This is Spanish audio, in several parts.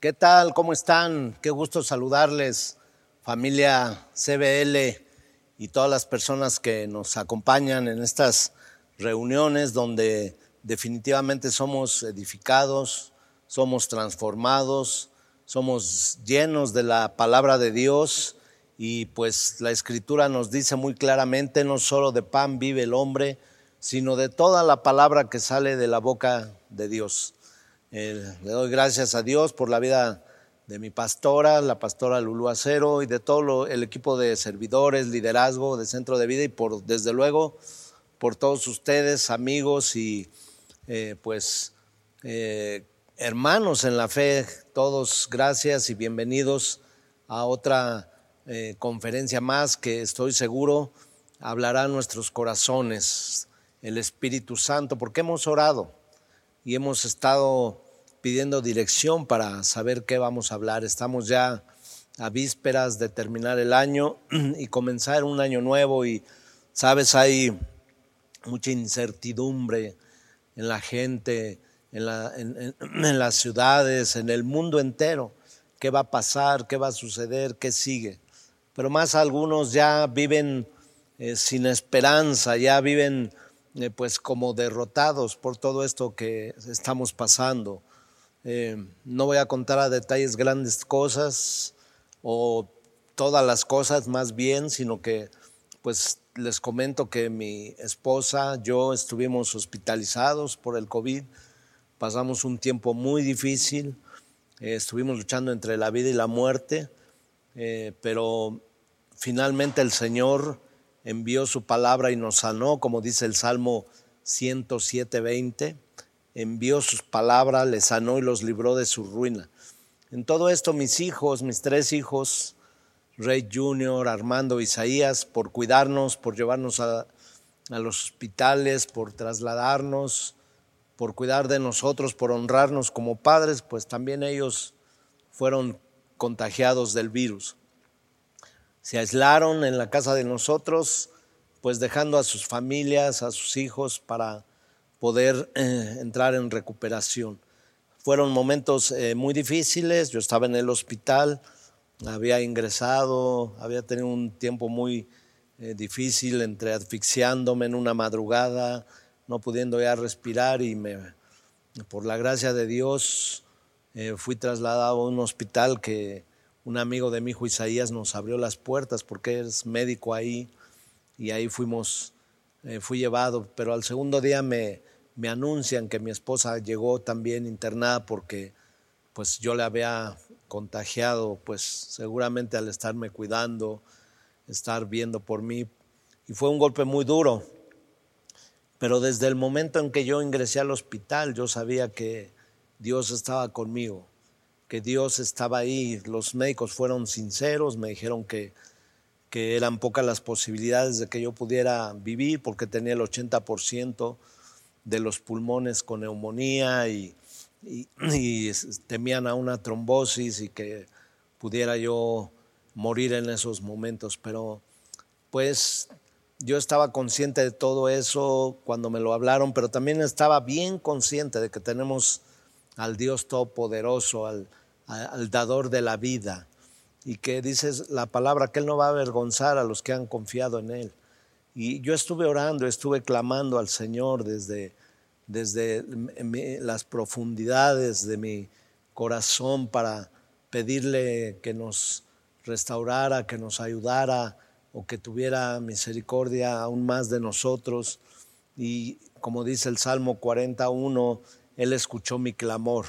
¿Qué tal? ¿Cómo están? Qué gusto saludarles, familia CBL y todas las personas que nos acompañan en estas reuniones donde definitivamente somos edificados, somos transformados, somos llenos de la palabra de Dios y pues la escritura nos dice muy claramente, no solo de pan vive el hombre, sino de toda la palabra que sale de la boca de Dios. Eh, le doy gracias a Dios por la vida de mi pastora, la pastora Lulu Acero y de todo el equipo de servidores, liderazgo de Centro de Vida y por, desde luego, por todos ustedes, amigos y eh, pues eh, hermanos en la fe, todos gracias y bienvenidos a otra conferencia más que estoy seguro hablará nuestros corazones. El Espíritu Santo, porque hemos orado y hemos estado pidiendo dirección para saber qué vamos a hablar. Estamos ya a vísperas de terminar el año y comenzar un año nuevo y, sabes, hay mucha incertidumbre en la gente, en, las ciudades, en el mundo entero. ¿Qué va a pasar? ¿Qué va a suceder? ¿Qué sigue? Pero más algunos ya viven eh, sin esperanza, ya viven eh, pues como derrotados por todo esto que estamos pasando. Eh, no voy a contar a detalles grandes cosas o todas las cosas más bien, sino que pues les comento que mi esposa, yo estuvimos hospitalizados por el COVID, pasamos un tiempo muy difícil, eh, estuvimos luchando entre la vida y la muerte, pero finalmente el Señor envió su palabra y nos sanó, como dice el Salmo 107.20, envió sus palabras, les sanó y los libró de su ruina. En todo esto mis hijos, mis tres hijos, Rey Junior, Armando, Isaías, por cuidarnos, por llevarnos a, a los hospitales, por trasladarnos, por cuidar de nosotros, por honrarnos como padres, pues también ellos fueron contagiados del virus se aislaron en la casa de nosotros, pues dejando a sus familias, a sus hijos para poder eh, entrar en recuperación. Fueron momentos eh, muy difíciles, yo estaba en el hospital, había ingresado, había tenido un tiempo muy eh, difícil entre asfixiándome en una madrugada, no pudiendo ya respirar y me, por la gracia de Dios fui trasladado a un hospital que un amigo de mi hijo Isaías nos abrió las puertas porque es médico ahí y ahí fuimos, eh, fui llevado, pero al segundo día me, me anuncian que mi esposa llegó también internada porque pues yo le había contagiado, pues seguramente al estarme cuidando, estar viendo por mí, y fue un golpe muy duro. Pero desde el momento en que yo ingresé al hospital, yo sabía que Dios estaba conmigo que Dios estaba ahí. Los médicos fueron sinceros, me dijeron que, que eran pocas las posibilidades de que yo pudiera vivir porque tenía el 80% de los pulmones con neumonía y, temían a una trombosis y que pudiera yo morir en esos momentos. Pero pues yo estaba consciente de todo eso cuando me lo hablaron, pero también estaba bien consciente de que tenemos al Dios Todopoderoso, al, al dador de la vida y que dices la palabra que Él no va a avergonzar a los que han confiado en Él. Y yo estuve orando, estuve clamando al Señor desde, desde las profundidades de mi corazón para pedirle que nos restaurara, que nos ayudara o que tuviera misericordia aún más de nosotros. Y como dice el Salmo 41, Él escuchó mi clamor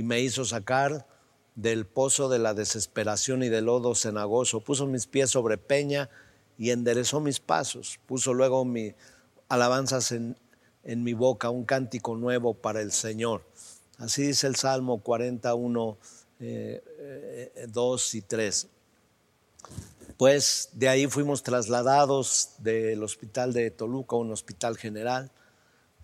y me hizo sacar del pozo de la desesperación y del lodo cenagoso. Puso mis pies sobre peña y enderezó mis pasos. Puso luego mi alabanzas en, en mi boca, un cántico nuevo para el Señor. Así dice el Salmo 41, 2 eh, eh, y 3. Pues de ahí fuimos trasladados del hospital de Toluca a un hospital general.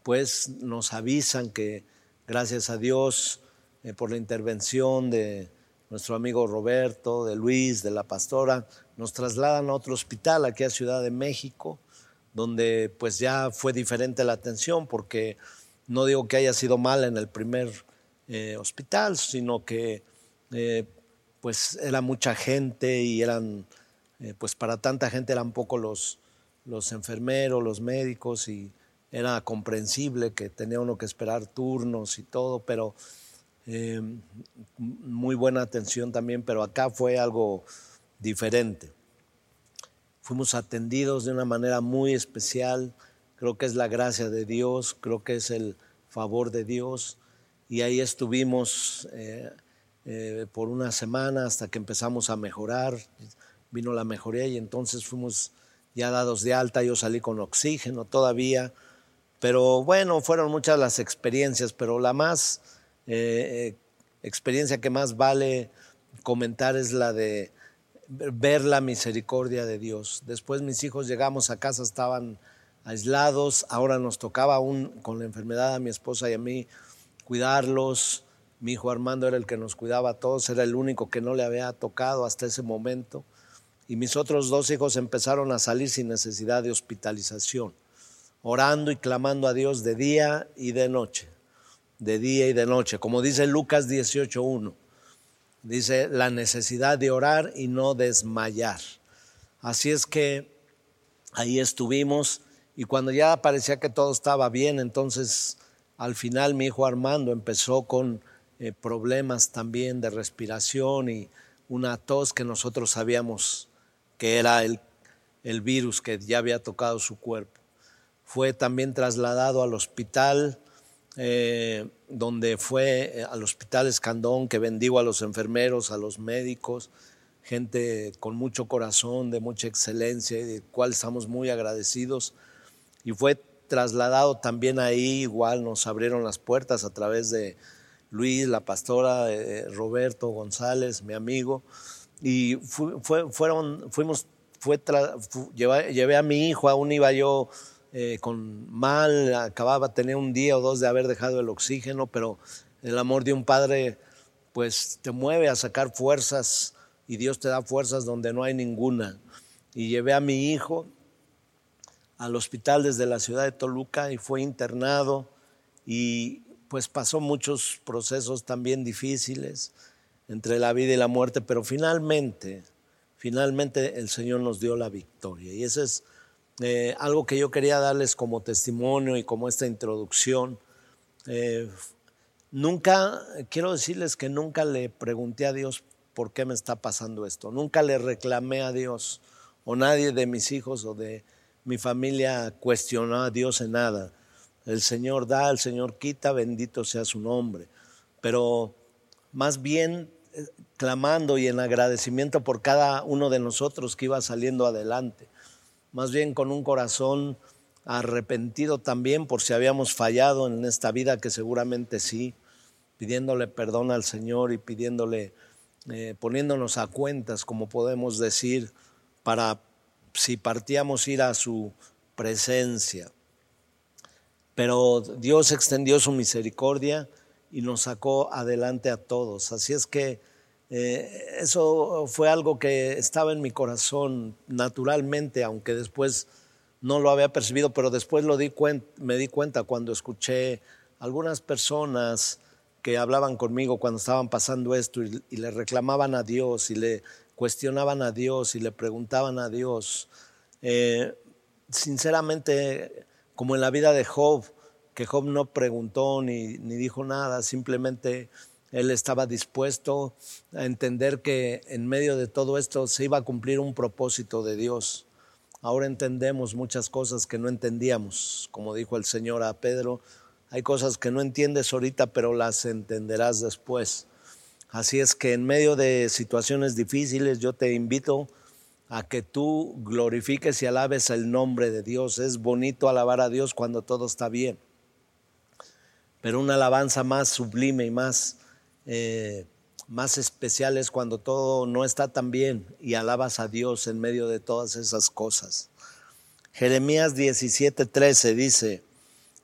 Pues nos avisan que, gracias a Dios, eh, por la intervención de nuestro amigo Roberto, de Luis, de la pastora, nos trasladan a otro hospital aquí a Ciudad de México, donde pues ya fue diferente la atención, porque no digo que haya sido mal en el primer eh, hospital, sino que eh, pues era mucha gente y eran, eh, pues para tanta gente eran poco los, los enfermeros, los médicos y era comprensible que tenía uno que esperar turnos y todo, pero eh, muy buena atención también, pero acá fue algo diferente. Fuimos atendidos de una manera muy especial, creo que es la gracia de Dios, creo que es el favor de Dios, y ahí estuvimos eh, eh, por una semana hasta que empezamos a mejorar, vino la mejoría y entonces fuimos ya dados de alta, yo salí con oxígeno todavía, pero bueno, fueron muchas las experiencias, pero la más eh, experiencia que más vale comentar es la de ver la misericordia de Dios. Después mis hijos llegamos a casa, estaban aislados, ahora nos tocaba aún con la enfermedad a mi esposa y a mí cuidarlos. Mi hijo Armando era el que nos cuidaba a todos, era el único que no le había tocado hasta ese momento y mis otros dos hijos empezaron a salir sin necesidad de hospitalización, orando y clamando a Dios de día y de noche, de día y de noche, como dice Lucas 18.1. Dice la necesidad de orar y no desmayar. Así es que ahí estuvimos y cuando ya parecía que todo estaba bien, entonces al final mi hijo Armando empezó con eh, problemas también de respiración y una tos que nosotros sabíamos que era el, el virus que ya había tocado su cuerpo. Fue también trasladado al hospital, eh, donde fue eh, al hospital Escandón, que bendigo a los enfermeros, a los médicos, gente con mucho corazón, de mucha excelencia y de cual estamos muy agradecidos. Y fue trasladado también ahí, igual nos abrieron las puertas a través de Luis, la pastora, eh, Roberto González, mi amigo, y fueron, fuimos, fue llevé, a mi hijo, aún iba yo eh, con mal, acababa de tener un día o dos de haber dejado el oxígeno, pero el amor de un padre pues te mueve a sacar fuerzas y Dios te da fuerzas donde no hay ninguna. Y llevé a mi hijo al hospital desde la ciudad de Toluca y fue internado y pues pasó muchos procesos también difíciles entre la vida y la muerte, pero finalmente, finalmente el Señor nos dio la victoria. Y eso es eh, algo que yo quería darles como testimonio y como esta introducción. Eh, nunca, quiero decirles que nunca le pregunté a Dios por qué me está pasando esto. Nunca le reclamé a Dios o nadie de mis hijos o de mi familia cuestionó a Dios en nada. El Señor da, el Señor quita, bendito sea su nombre. Pero más bien clamando y en agradecimiento por cada uno de nosotros que iba saliendo adelante. Más bien con un corazón arrepentido también por si habíamos fallado en esta vida, que seguramente sí, pidiéndole perdón al Señor y pidiéndole, eh, poniéndonos a cuentas, como podemos decir, para si partíamos ir a su presencia. Pero Dios extendió su misericordia y nos sacó adelante a todos. Así es que eh, eso fue algo que estaba en mi corazón naturalmente, aunque después no lo había percibido, pero después lo di me di cuenta cuando escuché algunas personas que hablaban conmigo cuando estaban pasando esto y, le reclamaban a Dios y le cuestionaban a Dios y le preguntaban a Dios. Eh, sinceramente, como en la vida de Job, que Job no preguntó ni, ni dijo nada, simplemente él estaba dispuesto a entender que en medio de todo esto se iba a cumplir un propósito de Dios. Ahora entendemos muchas cosas que no entendíamos, como dijo el Señor a Pedro, hay cosas que no entiendes ahorita, pero las entenderás después. Así es que en medio de situaciones difíciles yo te invito a que tú glorifiques y alabes el nombre de Dios. Es bonito alabar a Dios cuando todo está bien pero una alabanza más sublime y más, eh, más especial es cuando todo no está tan bien y alabas a Dios en medio de todas esas cosas. Jeremías 17:13 dice,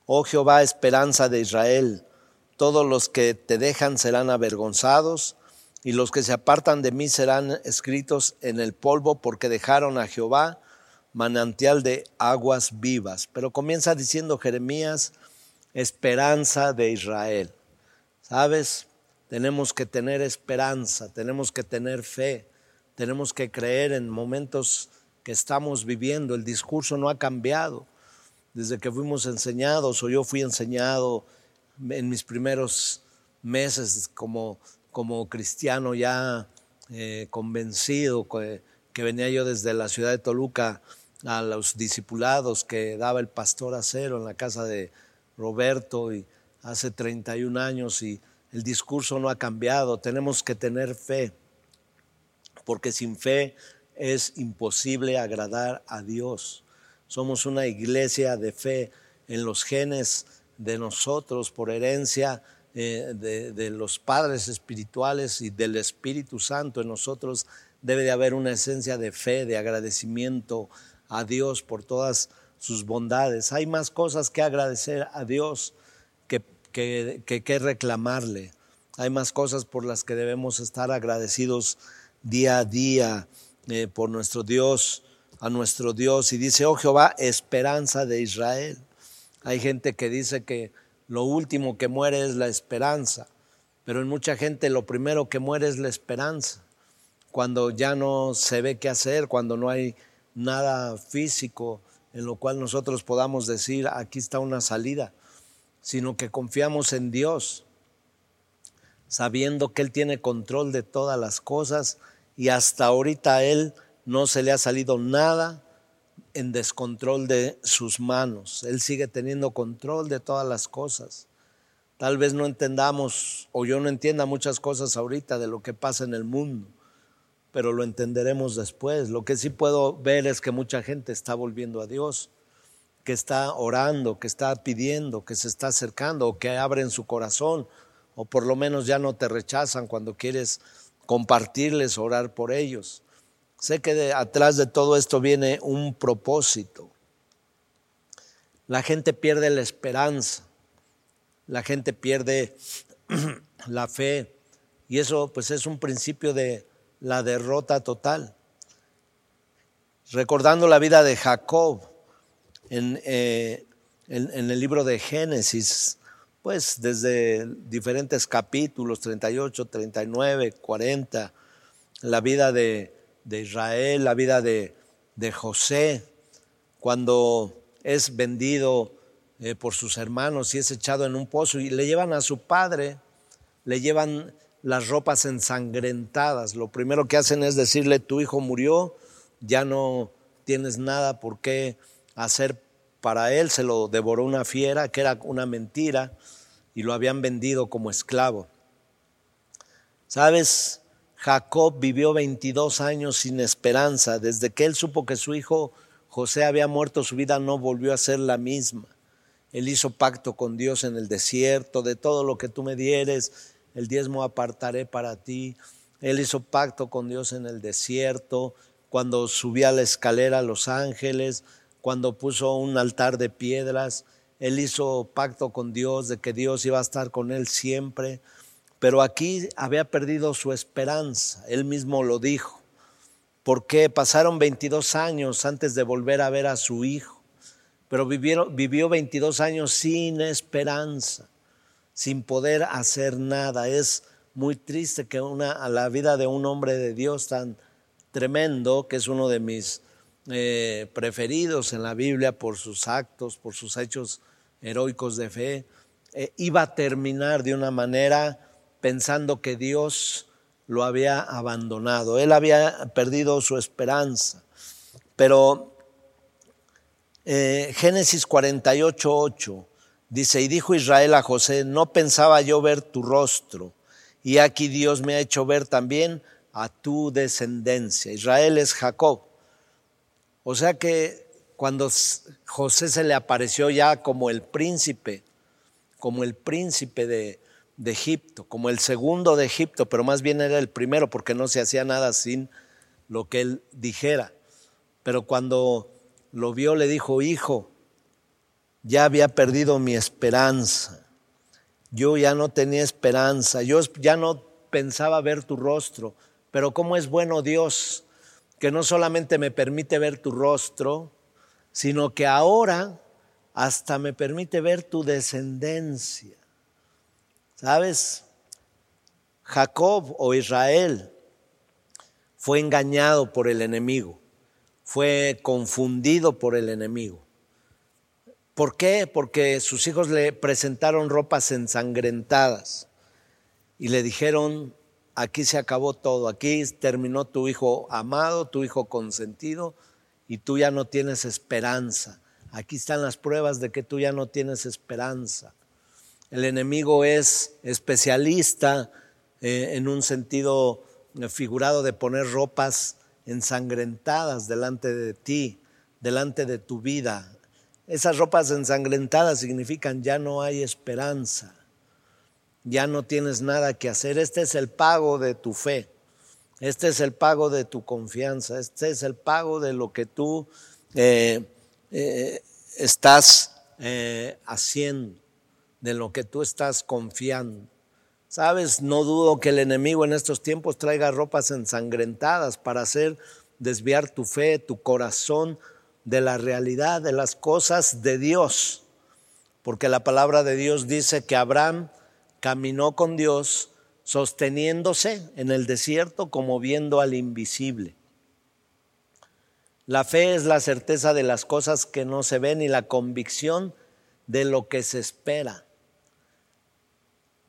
Oh Jehová, esperanza de Israel, todos los que te dejan serán avergonzados y los que se apartan de mí serán escritos en el polvo porque dejaron a Jehová manantial de aguas vivas. Pero comienza diciendo Jeremías, esperanza de Israel. ¿Sabes? Tenemos que tener esperanza, tenemos que tener fe, tenemos que creer en momentos que estamos viviendo. El discurso no ha cambiado desde que fuimos enseñados o yo fui enseñado en mis primeros meses como, como cristiano ya eh, convencido que, que venía yo desde la ciudad de Toluca a los discipulados que daba el pastor Acero en la casa de Roberto y hace 31 años y el discurso no ha cambiado. Tenemos que tener fe, porque sin fe es imposible agradar a Dios. Somos una iglesia de fe en los genes de nosotros por herencia eh, de, de, los padres espirituales y del Espíritu Santo en nosotros debe de haber una esencia de fe, de agradecimiento a Dios por todas sus bondades. Hay más cosas que agradecer a Dios que, que, reclamarle. Hay más cosas por las que debemos estar agradecidos día a día eh, por nuestro Dios, a nuestro Dios. Y dice, oh Jehová, esperanza de Israel. Hay gente que dice que lo último que muere es la esperanza, pero en mucha gente lo primero que muere es la esperanza. Cuando ya no se ve qué hacer, cuando no hay nada físico en lo cual nosotros podamos decir, aquí está una salida sino que confiamos en Dios, sabiendo que Él tiene control de todas las cosas y hasta ahorita a Él no se le ha salido nada en descontrol de sus manos. Él sigue teniendo control de todas las cosas. Tal vez no entendamos o yo no entienda muchas cosas ahorita de lo que pasa en el mundo, pero lo entenderemos después. Lo que sí puedo ver es que mucha gente está volviendo a Dios que está orando, que está pidiendo, que se está acercando o que abren su corazón o por lo menos ya no te rechazan cuando quieres compartirles, orar por ellos. Sé que atrás de todo esto viene un propósito. La gente pierde la esperanza, la gente pierde la fe y eso pues es un principio de la derrota total. Recordando la vida de Jacob, eh, en, en, el libro de Génesis, pues desde diferentes capítulos, 38, 39, 40, la vida de, de Israel, la vida de, de, José, cuando es vendido eh, por sus hermanos y es echado en un pozo y le llevan a su padre, le llevan las ropas ensangrentadas. Lo primero que hacen es decirle, tu hijo murió, ya no tienes nada por qué hacer para él, se lo devoró una fiera, que era una mentira, y lo habían vendido como esclavo. ¿Sabes? Jacob vivió 22 años sin esperanza. Desde que él supo que su hijo José había muerto, su vida no volvió a ser la misma. Él hizo pacto con Dios en el desierto, de todo lo que tú me dieres, el diezmo apartaré para ti. Él hizo pacto con Dios en el desierto, cuando subía la escalera a los ángeles, cuando puso un altar de piedras, él hizo pacto con Dios de que Dios iba a estar con él siempre, pero aquí había perdido su esperanza, él mismo lo dijo, porque pasaron 22 años antes de volver a ver a su hijo, pero vivió 22 años sin esperanza, sin poder hacer nada. Es muy triste que una, la vida de un hombre de Dios tan tremendo, que es uno de mis eh, preferidos en la Biblia por sus actos, por sus hechos heroicos de fe, eh, iba a terminar de una manera pensando que Dios lo había abandonado. Él había perdido su esperanza. Pero eh, Génesis 48, 8 dice, y dijo Israel a José, no pensaba yo ver tu rostro, y aquí Dios me ha hecho ver también a tu descendencia. Israel es Jacob. O sea que cuando José se le apareció ya como el príncipe, como el príncipe de, Egipto, como el segundo de Egipto, pero más bien era el primero porque no se hacía nada sin lo que él dijera. Pero cuando lo vio le dijo, hijo, ya había perdido mi esperanza, yo ya no tenía esperanza, yo ya no pensaba ver tu rostro, pero cómo es bueno Dios que no solamente me permite ver tu rostro, sino que ahora hasta me permite ver tu descendencia. ¿Sabes? Jacob o Israel fue engañado por el enemigo, fue confundido por el enemigo. ¿Por qué? Porque sus hijos le presentaron ropas ensangrentadas y le dijeron, aquí se acabó todo, aquí terminó tu hijo amado, tu hijo consentido y tú ya no tienes esperanza. Aquí están las pruebas de que tú ya no tienes esperanza. El enemigo es especialista eh, en un sentido figurado de poner ropas ensangrentadas delante de ti, delante de tu vida. Esas ropas ensangrentadas significan ya no hay esperanza ya no tienes nada que hacer. Este es el pago de tu fe. Este es el pago de tu confianza. Este es el pago de lo que tú eh, eh, estás eh, haciendo, de lo que tú estás confiando. Sabes, no dudo que el enemigo en estos tiempos traiga ropas ensangrentadas para hacer desviar tu fe, tu corazón de la realidad, de las cosas de Dios. Porque la palabra de Dios dice que Abraham caminó con Dios sosteniéndose en el desierto como viendo al invisible. La fe es la certeza de las cosas que no se ven y la convicción de lo que se espera.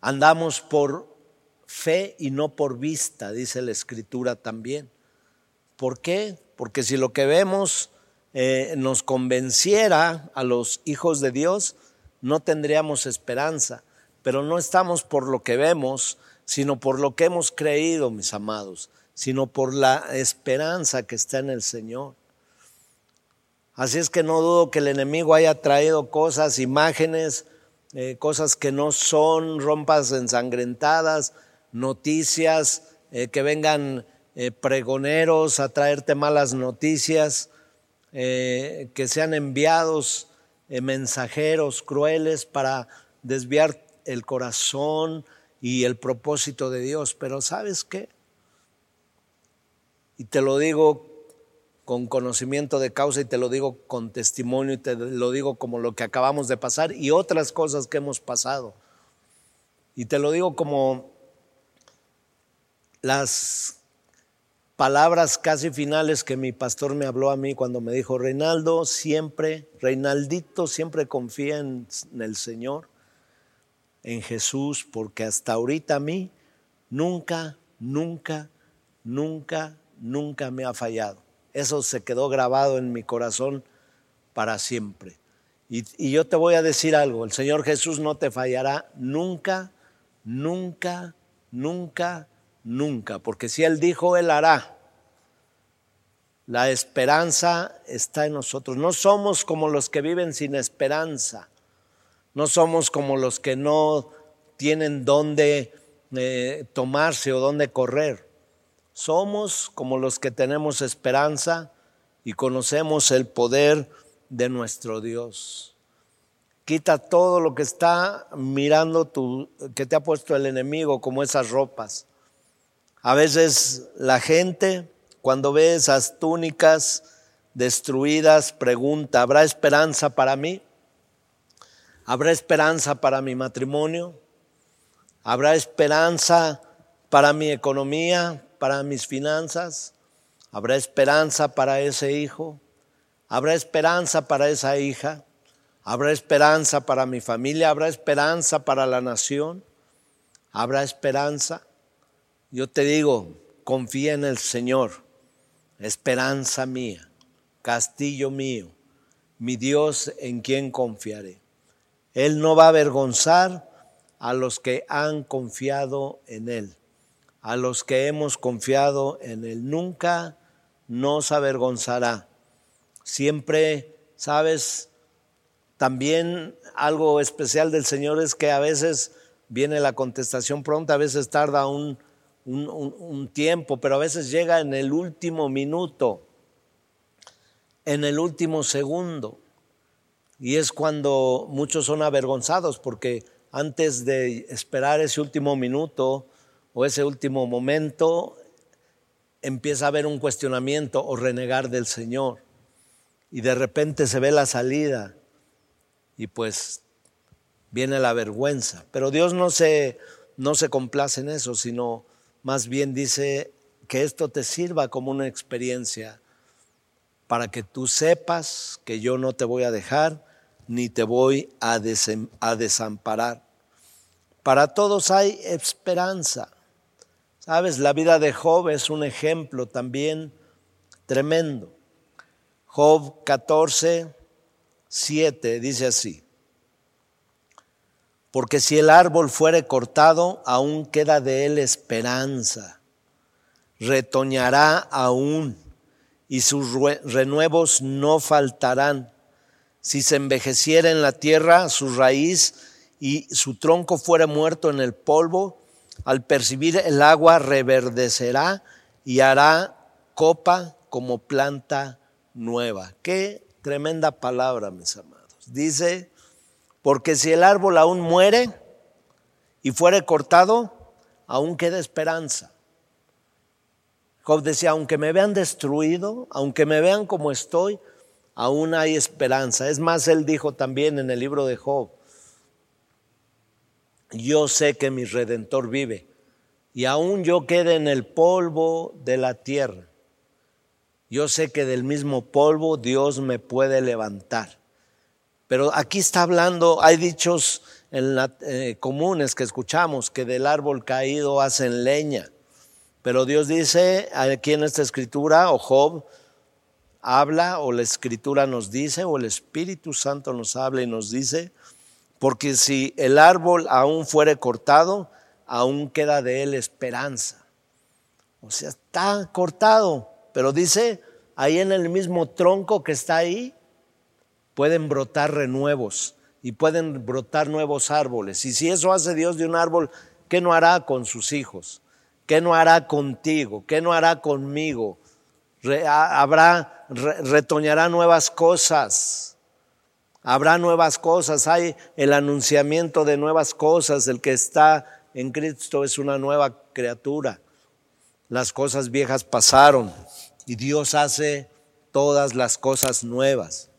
Andamos por fe y no por vista, dice la escritura también. ¿Por qué? Porque si lo que vemos eh, nos convenciera a los hijos de Dios, no tendríamos esperanza pero no estamos por lo que vemos, sino por lo que hemos creído, mis amados, sino por la esperanza que está en el Señor. Así es que no dudo que el enemigo haya traído cosas, imágenes, eh, cosas que no son, rompas ensangrentadas, noticias, eh, que vengan eh, pregoneros a traerte malas noticias, que sean enviados mensajeros crueles para desviar el corazón y el propósito de Dios. Pero ¿sabes qué? Y te lo digo con conocimiento de causa y te lo digo con testimonio y te lo digo como lo que acabamos de pasar y otras cosas que hemos pasado. Y te lo digo como las palabras casi finales que mi pastor me habló a mí cuando me dijo, Reinaldo, siempre, Reinaldito, siempre confía en el Señor en Jesús, porque hasta ahorita a mí nunca, nunca, nunca, nunca me ha fallado. Eso se quedó grabado en mi corazón para siempre. Y, yo te voy a decir algo, el Señor Jesús no te fallará nunca, nunca, nunca, nunca, porque si Él dijo, Él hará. La esperanza está en nosotros. No somos como los que viven sin esperanza. No somos como los que no tienen dónde eh, tomarse o dónde correr. Somos como los que tenemos esperanza y conocemos el poder de nuestro Dios. Quita todo lo que está mirando que te ha puesto el enemigo, como esas ropas. A veces la gente, cuando ve esas túnicas destruidas, pregunta, ¿habrá esperanza para mí? ¿Habrá esperanza para mi matrimonio? ¿Habrá esperanza para mi economía, para mis finanzas? ¿Habrá esperanza para ese hijo? ¿Habrá esperanza para esa hija? ¿Habrá esperanza para mi familia? ¿Habrá esperanza para la nación? ¿Habrá esperanza? Yo te digo, confía en el Señor, esperanza mía, castillo mío, mi Dios en quien confiaré. Él no va a avergonzar a los que han confiado en Él, a los que hemos confiado en Él. Nunca nos avergonzará. Siempre, sabes, también algo especial del Señor es que a veces viene la contestación pronta, a veces tarda un, un, tiempo, pero a veces llega en el último minuto, en el último segundo. Y es cuando muchos son avergonzados porque antes de esperar ese último minuto o ese último momento, empieza a haber un cuestionamiento o renegar del Señor. Y de repente se ve la salida y pues viene la vergüenza. Pero Dios no se, no se complace en eso, sino más bien dice que esto te sirva como una experiencia para que tú sepas que yo no te voy a dejar ni te voy a, desamparar. Para todos hay esperanza. Sabes, la vida de Job es un ejemplo también tremendo. Job 14, 7 dice así. Porque si el árbol fuere cortado, aún queda de él esperanza. Retoñará aún y sus renuevos no faltarán. Si se envejeciera en la tierra su raíz y su tronco fuera muerto en el polvo, al percibir el agua reverdecerá y hará copa como planta nueva. Qué tremenda palabra, mis amados. Dice, porque si el árbol aún muere y fuere cortado, aún queda esperanza. Job decía, aunque me vean destruido, aunque me vean como estoy, aún hay esperanza. Es más, él dijo también en el libro de Job, yo sé que mi redentor vive y aún yo quede en el polvo de la tierra. Yo sé que del mismo polvo Dios me puede levantar. Pero aquí está hablando, hay dichos en eh, comunes que escuchamos que del árbol caído hacen leña. Pero Dios dice aquí en esta escritura, o Job habla, o la escritura nos dice, o el Espíritu Santo nos habla y nos dice, porque si el árbol aún fuere cortado, aún queda de él esperanza. O sea, está cortado, pero dice, ahí en el mismo tronco que está ahí, pueden brotar renuevos y pueden brotar nuevos árboles. Y si eso hace Dios de un árbol, ¿qué no hará con sus hijos? ¿Qué no hará contigo? ¿Qué no hará conmigo? habrá, retoñará nuevas cosas. Habrá nuevas cosas. Hay el anunciamiento de nuevas cosas. El que está en Cristo es una nueva criatura. Las cosas viejas pasaron y Dios hace todas las cosas nuevas.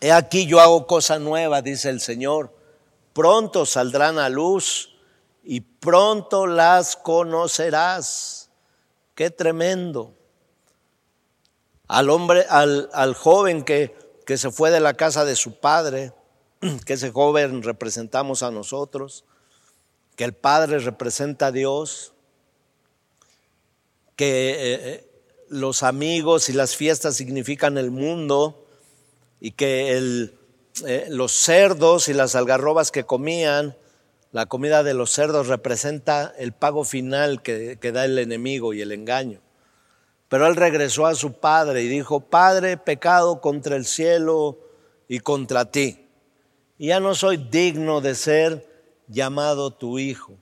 He aquí yo hago cosa nueva, dice el Señor pronto saldrán a luz y pronto las conocerás. Qué tremendo. Al hombre, al, joven que, que se fue de la casa de su padre, que ese joven representamos a nosotros, que el padre representa a Dios, que eh, eh, los amigos y las fiestas significan el mundo y que el, eh, los cerdos y las algarrobas que comían, la comida de los cerdos representa el pago final que, que da el enemigo y el engaño. Pero él regresó a su padre y dijo, Padre, pecado contra el cielo y contra ti. Y ya no soy digno de ser llamado tu hijo.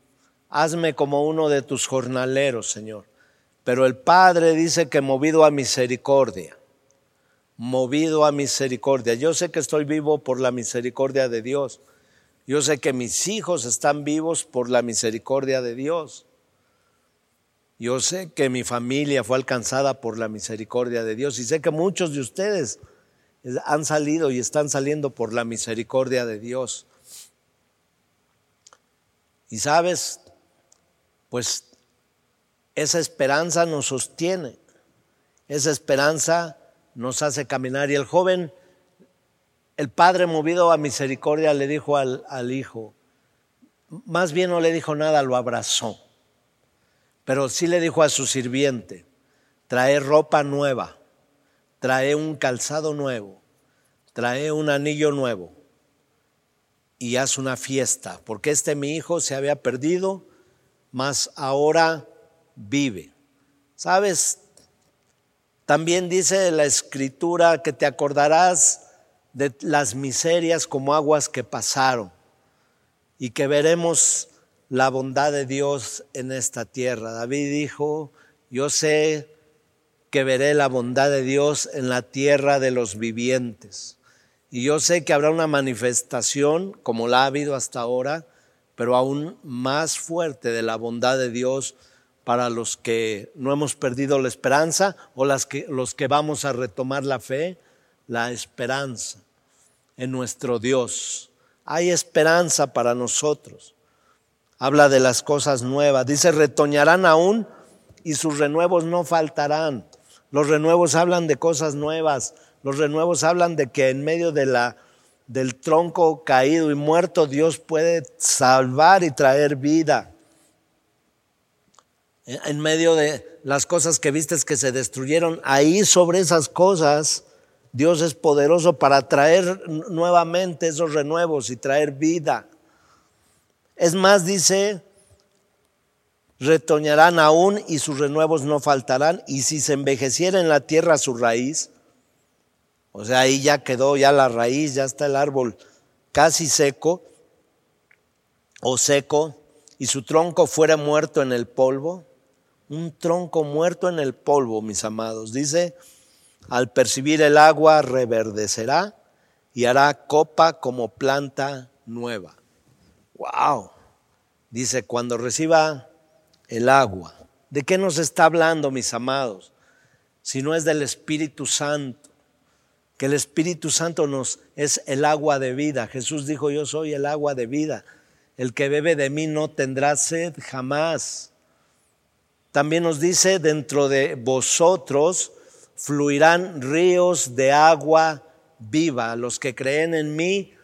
Hazme como uno de tus jornaleros, Señor. Pero el Padre dice que movido a misericordia, movido a misericordia. Yo sé que estoy vivo por la misericordia de Dios. Yo sé que mis hijos están vivos por la misericordia de Dios. Yo sé que mi familia fue alcanzada por la misericordia de Dios y sé que muchos de ustedes han salido y están saliendo por la misericordia de Dios. Y sabes, pues esa esperanza nos sostiene, esa esperanza nos hace caminar. Y el joven, el padre movido a misericordia, le dijo al, al hijo, más bien no le dijo nada, lo abrazó. Pero sí le dijo a su sirviente, trae ropa nueva, trae un calzado nuevo, trae un anillo nuevo y haz una fiesta, porque este mi hijo se había perdido, mas ahora vive. ¿Sabes? También dice la escritura que te acordarás de las miserias como aguas que pasaron y que veremos la bondad de Dios en esta tierra. David dijo, yo sé que veré la bondad de Dios en la tierra de los vivientes. Y yo sé que habrá una manifestación, como la ha habido hasta ahora, pero aún más fuerte de la bondad de Dios para los que no hemos perdido la esperanza o las que, los que vamos a retomar la fe, la esperanza en nuestro Dios, hay esperanza para nosotros. Habla de las cosas nuevas. Dice, retoñarán aún y sus renuevos no faltarán. Los renuevos hablan de cosas nuevas. Los renuevos hablan de que en medio de la, del tronco caído y muerto Dios puede salvar y traer vida. En medio de las cosas que vistes que se destruyeron, ahí sobre esas cosas Dios es poderoso para traer nuevamente esos renuevos y traer vida. Es más, dice, retoñarán aún y sus renuevos no faltarán, y si se envejeciera en la tierra su raíz, o sea, ahí ya quedó ya la raíz, ya está el árbol casi seco o seco, y su tronco fuera muerto en el polvo, un tronco muerto en el polvo, mis amados, dice, al percibir el agua reverdecerá y hará copa como planta nueva. Wow. Dice, cuando reciba el agua, ¿de qué nos está hablando, mis amados? Si no es del Espíritu Santo, que el Espíritu Santo nos es el agua de vida. Jesús dijo, yo soy el agua de vida. El que bebe de mí no tendrá sed jamás. También nos dice, dentro de vosotros fluirán ríos de agua viva. Los que creen en mí,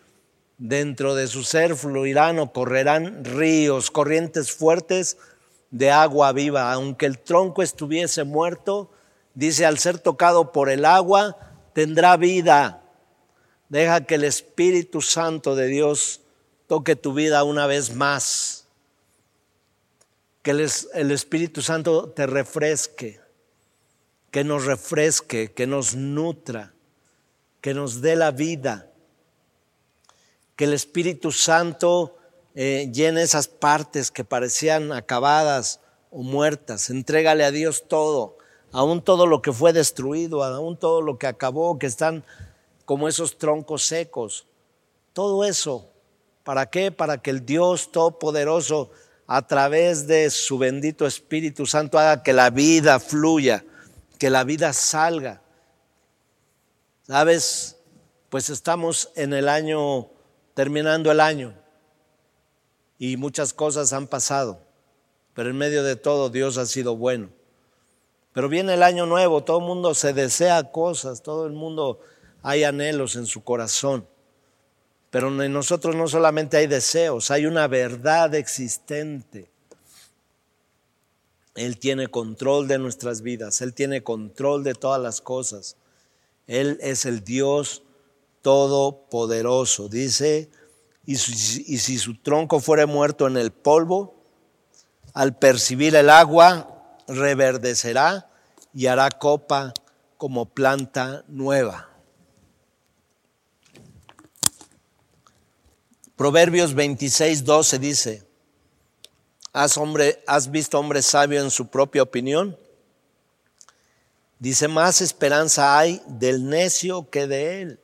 dentro de su ser fluirán o correrán ríos, corrientes fuertes de agua viva. Aunque el tronco estuviese muerto, dice, al ser tocado por el agua, tendrá vida. Deja que el Espíritu Santo de Dios toque tu vida una vez más. Que el, Espíritu Santo te refresque que nos refresque, que nos nutra, que nos dé la vida, que el Espíritu Santo eh, llene esas partes que parecían acabadas o muertas. Entrégale a Dios todo, aún todo lo que fue destruido, aún todo lo que acabó, que están como esos troncos secos. Todo eso, ¿para qué? Para que el Dios Todopoderoso, a través de su bendito Espíritu Santo, haga que la vida fluya que la vida salga. ¿Sabes? Pues estamos en el año, terminando el año, y muchas cosas han pasado, pero en medio de todo Dios ha sido bueno. Pero viene el año nuevo, todo el mundo se desea cosas, todo el mundo hay anhelos en su corazón. Pero en nosotros no solamente hay deseos, hay una verdad existente. Él tiene control de nuestras vidas, Él tiene control de todas las cosas. Él es el Dios todopoderoso. Dice, y si, su tronco fuere muerto en el polvo, al percibir el agua, reverdecerá y hará copa como planta nueva. Proverbios 26, 12 dice, ¿Has, hombre, ¿Has visto hombre sabio en su propia opinión? Dice, más esperanza hay del necio que de él.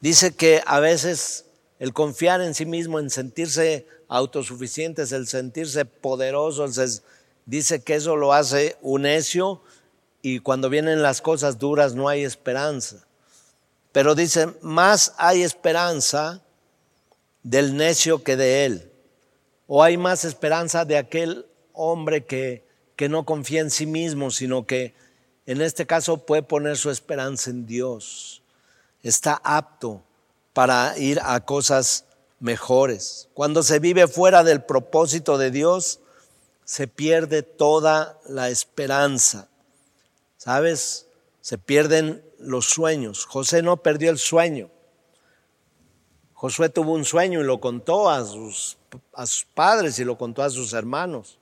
Dice que a veces el confiar en sí mismo, en sentirse autosuficientes, el sentirse poderoso, dice que eso lo hace un necio y cuando vienen las cosas duras no hay esperanza. Pero dice, más hay esperanza del necio que de él. ¿O hay más esperanza de aquel hombre que, que no confía en sí mismo, sino que en este caso puede poner su esperanza en Dios? Está apto para ir a cosas mejores. Cuando se vive fuera del propósito de Dios, se pierde toda la esperanza. ¿Sabes? Se pierden los sueños. José no perdió el sueño. Josué tuvo un sueño y lo contó a sus, a sus padres y lo contó a sus hermanos.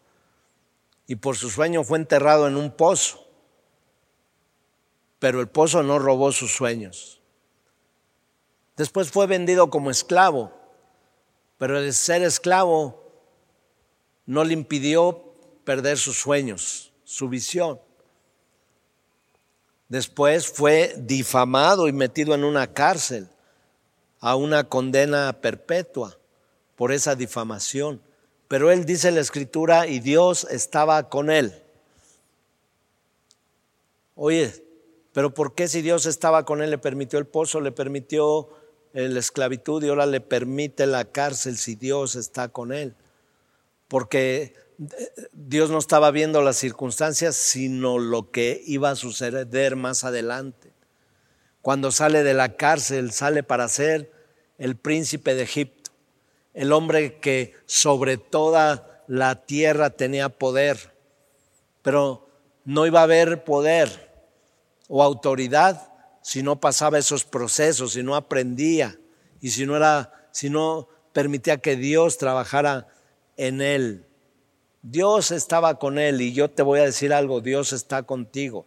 Y por su sueño fue enterrado en un pozo. Pero el pozo no robó sus sueños. Después fue vendido como esclavo. Pero el ser esclavo no le impidió perder sus sueños, su visión. Después fue difamado y metido en una cárcel a una condena perpetua por esa difamación. Pero él dice la escritura y Dios estaba con él. Oye, pero ¿por qué si Dios estaba con él le permitió el pozo, le permitió la esclavitud y ahora le permite la cárcel si Dios está con él. Porque eh, Dios no estaba viendo las circunstancias, sino lo que iba a suceder más adelante. Cuando sale de la cárcel, sale para ser el príncipe de Egipto, el hombre que sobre toda la tierra tenía poder, pero no iba a haber poder o autoridad si no pasaba esos procesos, si no aprendía y si no si no permitía que Dios trabajara en él. Dios estaba con él y yo te voy a decir algo, Dios está contigo.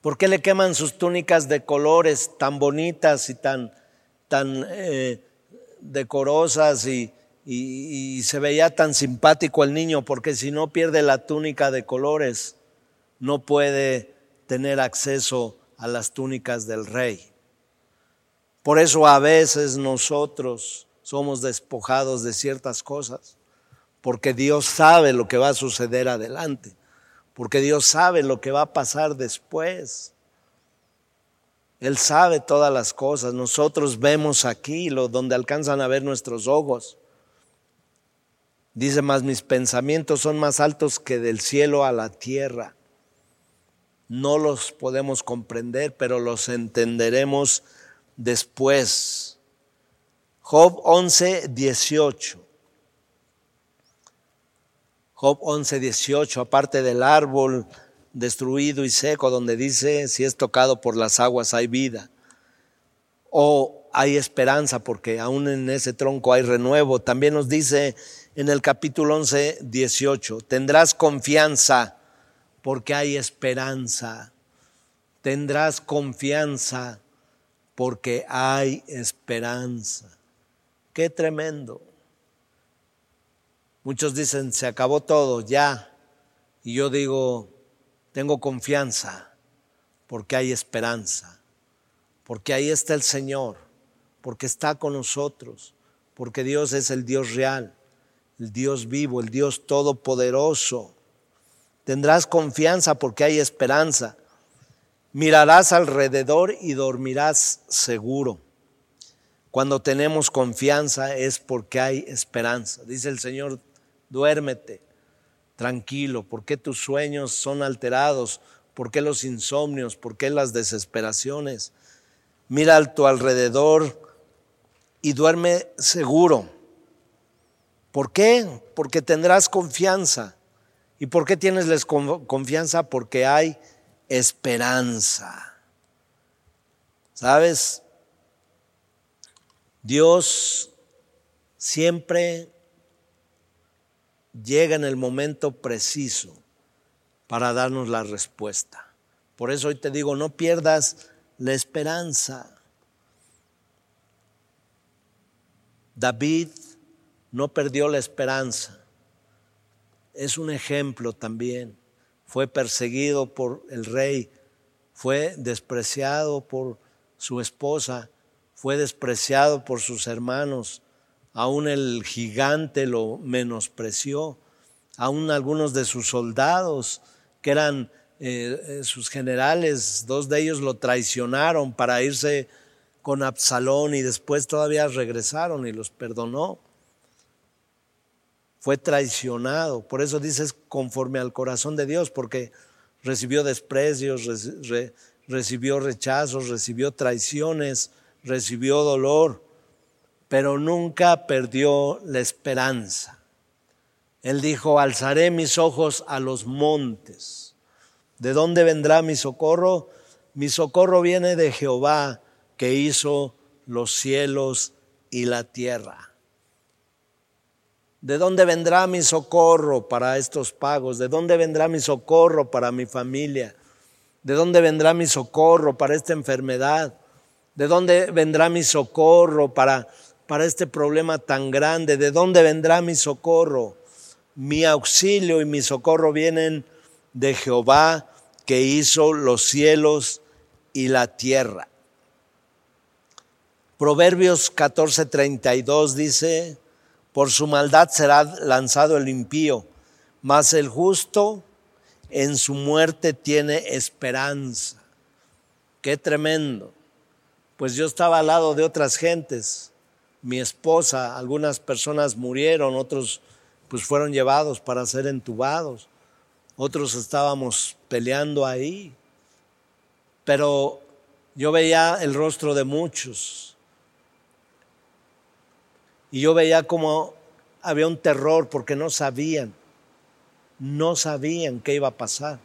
¿Por qué le queman sus túnicas de colores tan bonitas y tan, tan eh, decorosas y, y se veía tan simpático el niño? Porque si no pierde la túnica de colores, no puede tener acceso a las túnicas del rey. Por eso a veces nosotros somos despojados de ciertas cosas, porque Dios sabe lo que va a suceder adelante porque Dios sabe lo que va a pasar después. Él sabe todas las cosas. Nosotros vemos aquí lo donde alcanzan a ver nuestros ojos. Dice más, mis pensamientos son más altos que del cielo a la tierra. No los podemos comprender, pero los entenderemos después. Job 11, 18. Job 11, 18, aparte del árbol destruido y seco, donde dice, si es tocado por las aguas hay vida. O hay esperanza, porque aún en ese tronco hay renuevo. También nos dice en el capítulo 11, 18, tendrás confianza porque hay esperanza. Tendrás confianza porque hay esperanza. Qué tremendo. Muchos dicen, se acabó todo, ya. Y yo digo, tengo confianza porque hay esperanza, porque ahí está el Señor, porque está con nosotros, porque Dios es el Dios real, el Dios vivo, el Dios todopoderoso. Tendrás confianza porque hay esperanza. Mirarás alrededor y dormirás seguro. Cuando tenemos confianza es porque hay esperanza. Dice el Señor, duérmete, tranquilo, ¿por qué tus sueños son alterados? ¿Por qué los insomnios? ¿Por qué las desesperaciones? Mira a tu alrededor y duerme seguro. ¿Por qué? Porque tendrás confianza. ¿Y por qué tienes confianza? Porque hay esperanza. ¿Sabes? Dios siempre llega en el momento preciso para darnos la respuesta. Por eso hoy te digo, no pierdas la esperanza. David no perdió la esperanza. Es un ejemplo también. Fue perseguido por el rey, fue despreciado por su esposa, fue despreciado por sus hermanos, aún el gigante lo menospreció, aún algunos de sus soldados, que eran eh, eh, sus generales, dos de ellos lo traicionaron para irse con Absalón y después todavía regresaron y los perdonó. Fue traicionado, por eso dices conforme al corazón de Dios, porque recibió desprecios, recibió rechazos, recibió traiciones, recibió dolor pero nunca perdió la esperanza. Él dijo, alzaré mis ojos a los montes. ¿De dónde vendrá mi socorro? Mi socorro viene de Jehová que hizo los cielos y la tierra. ¿De dónde vendrá mi socorro para estos pagos? ¿De dónde vendrá mi socorro para mi familia? ¿De dónde vendrá mi socorro para esta enfermedad? ¿De dónde vendrá mi socorro para para este problema tan grande? ¿De dónde vendrá mi socorro? Mi auxilio y mi socorro vienen de Jehová que hizo los cielos y la tierra. Proverbios 14:32 dice, por su maldad será lanzado el impío, mas el justo en su muerte tiene esperanza. Qué tremendo pues yo estaba al lado de otras gentes, mi esposa, algunas personas murieron, otros pues fueron llevados para ser entubados, otros estábamos peleando ahí, pero yo veía el rostro de muchos y yo veía como había un terror porque no sabían, no sabían qué iba a pasar.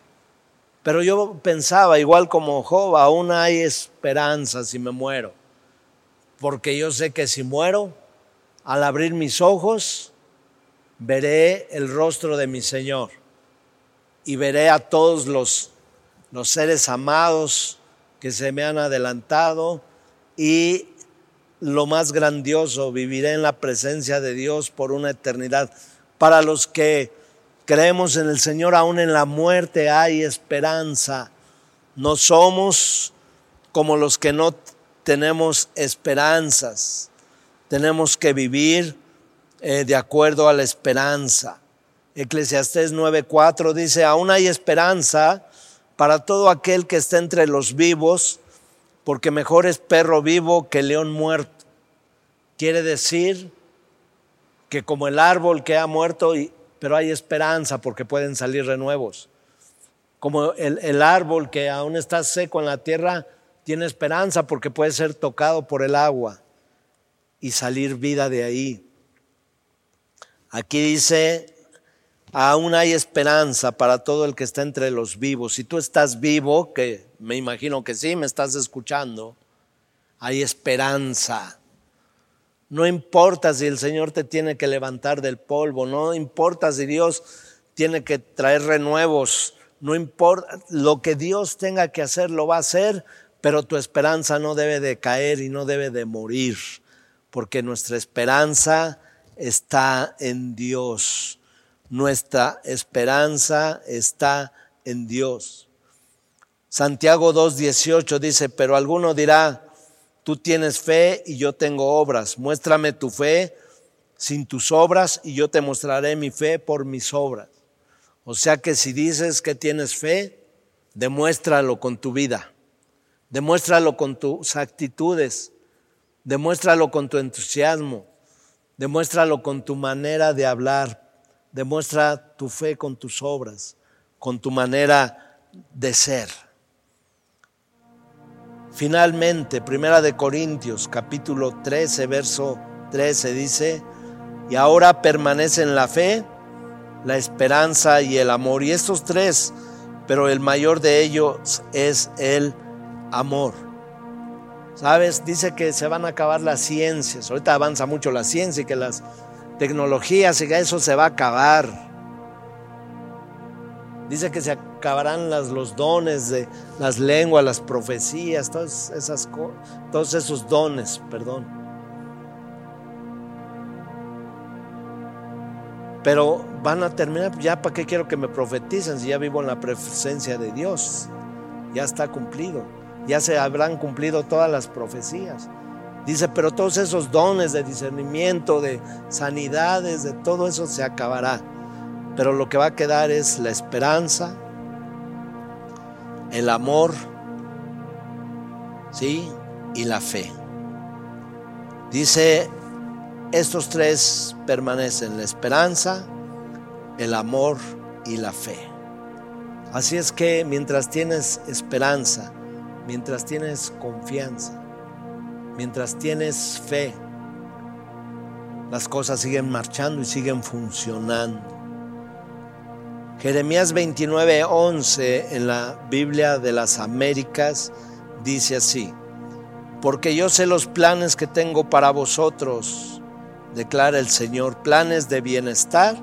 Pero yo pensaba, igual como Job, aún hay esperanza si me muero. Porque yo sé que si muero, al abrir mis ojos, veré el rostro de mi Señor y veré a todos los, los seres amados que se me han adelantado y lo más grandioso, viviré en la presencia de Dios por una eternidad. Para los que creemos en el Señor, aún en la muerte hay esperanza. No somos como los que no tenemos esperanzas. Tenemos que vivir eh, de acuerdo a la esperanza. Eclesiastés 9:4 dice, aún hay esperanza para todo aquel que está entre los vivos, porque mejor es perro vivo que león muerto. Quiere decir que como el árbol que ha muerto y pero hay esperanza porque pueden salir renuevos. Como el, árbol que aún está seco en la tierra, tiene esperanza porque puede ser tocado por el agua y salir vida de ahí. Aquí dice, aún hay esperanza para todo el que está entre los vivos. Si tú estás vivo, que me imagino que sí, me estás escuchando, hay esperanza. No importa si el Señor te tiene que levantar del polvo, no importa si Dios tiene que traer renuevos, no importa lo que Dios tenga que hacer, lo va a hacer, pero tu esperanza no debe de caer y no debe de morir, porque nuestra esperanza está en Dios. Nuestra esperanza está en Dios. Santiago 2.18 dice, pero alguno dirá, Tú tienes fe y yo tengo obras. Muéstrame tu fe sin tus obras y yo te mostraré mi fe por mis obras. O sea que si dices que tienes fe, demuéstralo con tu vida, demuéstralo con tus actitudes, demuéstralo con tu entusiasmo, demuéstralo con tu manera de hablar, demuestra tu fe con tus obras, con tu manera de ser. Finalmente, Primera de Corintios, capítulo 13, verso 13 dice, y ahora permanecen la fe, la esperanza y el amor. Y estos tres, pero el mayor de ellos es el amor. ¿Sabes? Dice que se van a acabar las ciencias. Ahorita avanza mucho la ciencia y que las tecnologías y que eso se va a acabar. Dice que se acabarán los dones de las lenguas, las profecías, todas esas todos esos dones, perdón. Pero van a terminar, ya para qué quiero que me profeticen si ya vivo en la presencia de Dios. Ya está cumplido. Ya se habrán cumplido todas las profecías. Dice, pero todos esos dones de discernimiento, de sanidades, de todo eso se acabará pero lo que va a quedar es la esperanza, el amor, ¿sí? Y la fe. Dice, estos tres permanecen, la esperanza, el amor y la fe. Así es que mientras tienes esperanza, mientras tienes confianza, mientras tienes fe, las cosas siguen marchando y siguen funcionando. Jeremías 29, 11 en la Biblia de las Américas dice así, porque yo sé los planes que tengo para vosotros, declara el Señor, planes de bienestar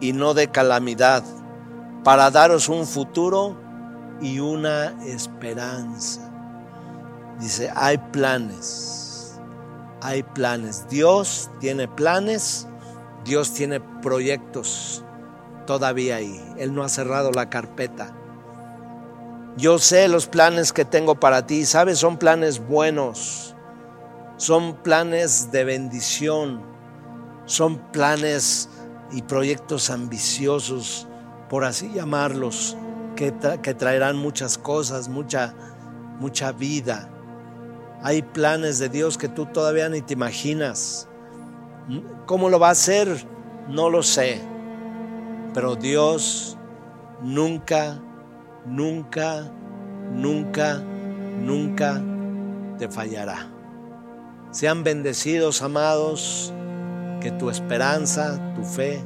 y no de calamidad, para daros un futuro y una esperanza. Dice, hay planes, hay planes. Dios tiene planes, Dios tiene proyectos todavía ahí. Él no ha cerrado la carpeta. Yo sé los planes que tengo para ti, ¿sabes? Son planes buenos, son planes de bendición, son planes y proyectos ambiciosos, por así llamarlos, que, traerán muchas cosas, mucha, mucha vida. Hay planes de Dios que tú todavía ni te imaginas. ¿Cómo lo va a hacer? No lo sé. Pero Dios nunca, nunca, nunca, nunca te fallará. Sean bendecidos, amados, que tu esperanza, tu fe,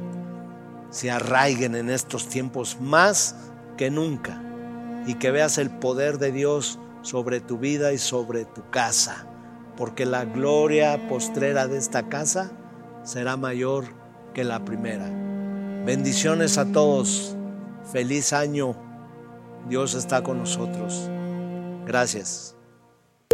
se arraiguen en estos tiempos más que nunca y que veas el poder de Dios sobre tu vida y sobre tu casa, porque la gloria postrera de esta casa será mayor que la primera. Bendiciones a todos, feliz año, Dios está con nosotros. Gracias.